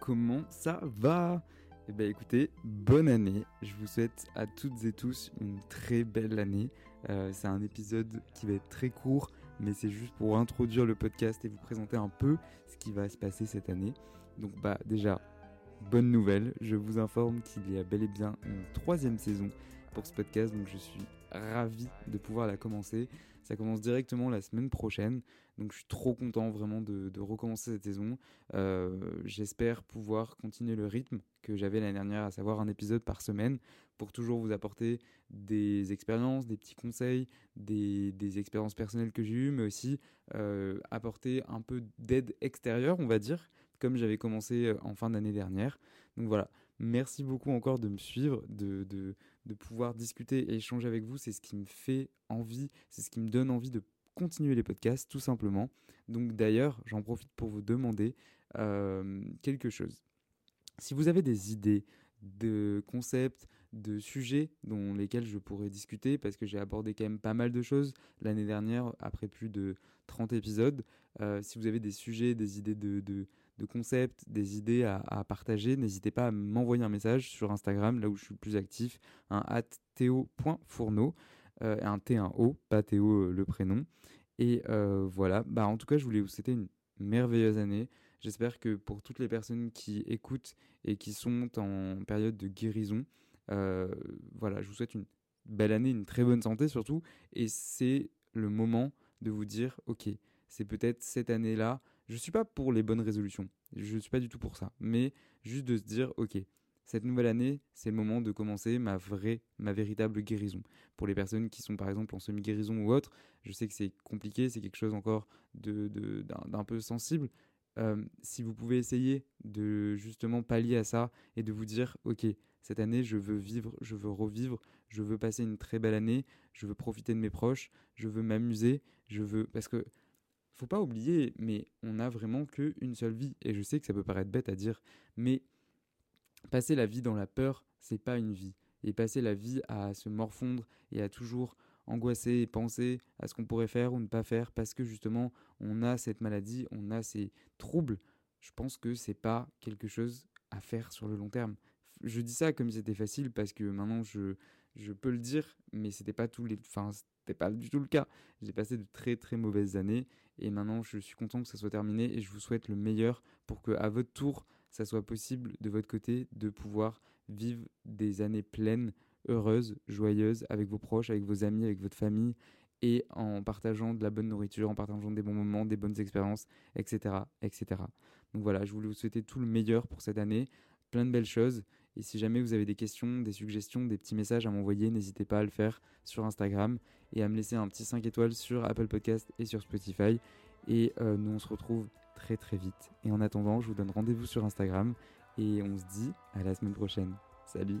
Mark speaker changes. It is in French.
Speaker 1: Comment ça va Eh bien écoutez, bonne année. Je vous souhaite à toutes et tous une très belle année. Euh, c'est un épisode qui va être très court, mais c'est juste pour introduire le podcast et vous présenter un peu ce qui va se passer cette année. Donc bah déjà, bonne nouvelle, je vous informe qu'il y a bel et bien une troisième saison pour ce podcast, donc je suis ravi de pouvoir la commencer. Ça commence directement la semaine prochaine. Donc je suis trop content vraiment de, recommencer cette saison. Euh, j'espère pouvoir continuer le rythme que j'avais l'année dernière, à savoir un épisode par semaine, pour toujours vous apporter des expériences, des petits conseils, des, expériences personnelles que j'ai eues, mais aussi euh, apporter un peu d'aide extérieure, on va dire, comme j'avais commencé euh, en fin d'année dernière. Donc voilà, merci beaucoup encore de me suivre, de, de pouvoir discuter et échanger avec vous. C'est ce qui me fait envie, c'est ce qui me donne envie de continuer les podcasts, tout simplement. Donc d'ailleurs, j'en profite pour vous demander euh, quelque chose. Si vous avez des idées de concepts, de sujets dont lesquels je pourrais discuter, parce que j'ai abordé quand même pas mal de choses l'année dernière, après plus de 30 épisodes, si vous avez des sujets, des idées de, de concepts, des idées à, partager, n'hésitez pas à m'envoyer un message sur Instagram, là où je suis le plus actif, un at théo.fourneau, euh, un T, un O, pas Théo euh, le prénom. Et euh, voilà, bah, en tout cas, je voulais vous souhaiter une merveilleuse année. J'espère que pour toutes les personnes qui écoutent et qui sont en période de guérison, voilà, je vous souhaite une belle année, une très bonne santé surtout. Et c'est le moment de vous dire, ok, c'est peut-être cette année-là je ne suis pas pour les bonnes résolutions. Je ne suis pas du tout pour ça. Mais juste de se dire, ok, cette nouvelle année, c'est le moment de commencer ma vraie, ma véritable guérison. Pour les personnes qui sont par exemple en semi-guérison ou autre, je sais que c'est compliqué, c'est quelque chose encore de, d'un, peu sensible. Euh, si vous pouvez essayer de justement pallier à ça et de vous dire, ok, cette année, je veux vivre, je veux revivre, je veux passer une très belle année, je veux profiter de mes proches, je veux m'amuser, je veux... Parce que faut pas oublier, mais on n'a vraiment qu'une seule vie. Et je sais que ça peut paraître bête à dire, mais passer la vie dans la peur, c'est pas une vie. Et passer la vie à se morfondre et à toujours angoisser et penser à ce qu'on pourrait faire ou ne pas faire parce que justement on a cette maladie, on a ces troubles, je pense que c'est pas quelque chose à faire sur le long terme. Je dis ça comme c'était facile parce que maintenant je, je peux le dire, mais c'était pas tous les, pas du tout le cas. J'ai passé de très très mauvaises années et maintenant, je suis content que ça soit terminé et je vous souhaite le meilleur pour que, à votre tour, ça soit possible de votre côté de pouvoir vivre des années pleines, heureuses, joyeuses avec vos proches, avec vos amis, avec votre famille et en partageant de la bonne nourriture, en partageant des bons moments, des bonnes expériences, etc., etc. Donc voilà, je voulais vous souhaiter tout le meilleur pour cette année, plein de belles choses. Et si jamais vous avez des questions, des suggestions, des petits messages à m'envoyer, n'hésitez pas à le faire sur Instagram et à me laisser un petit 5 étoiles sur Apple Podcast et sur Spotify. Et euh, nous, on se retrouve très très vite. Et en attendant, je vous donne rendez-vous sur Instagram et on se dit à la semaine prochaine. Salut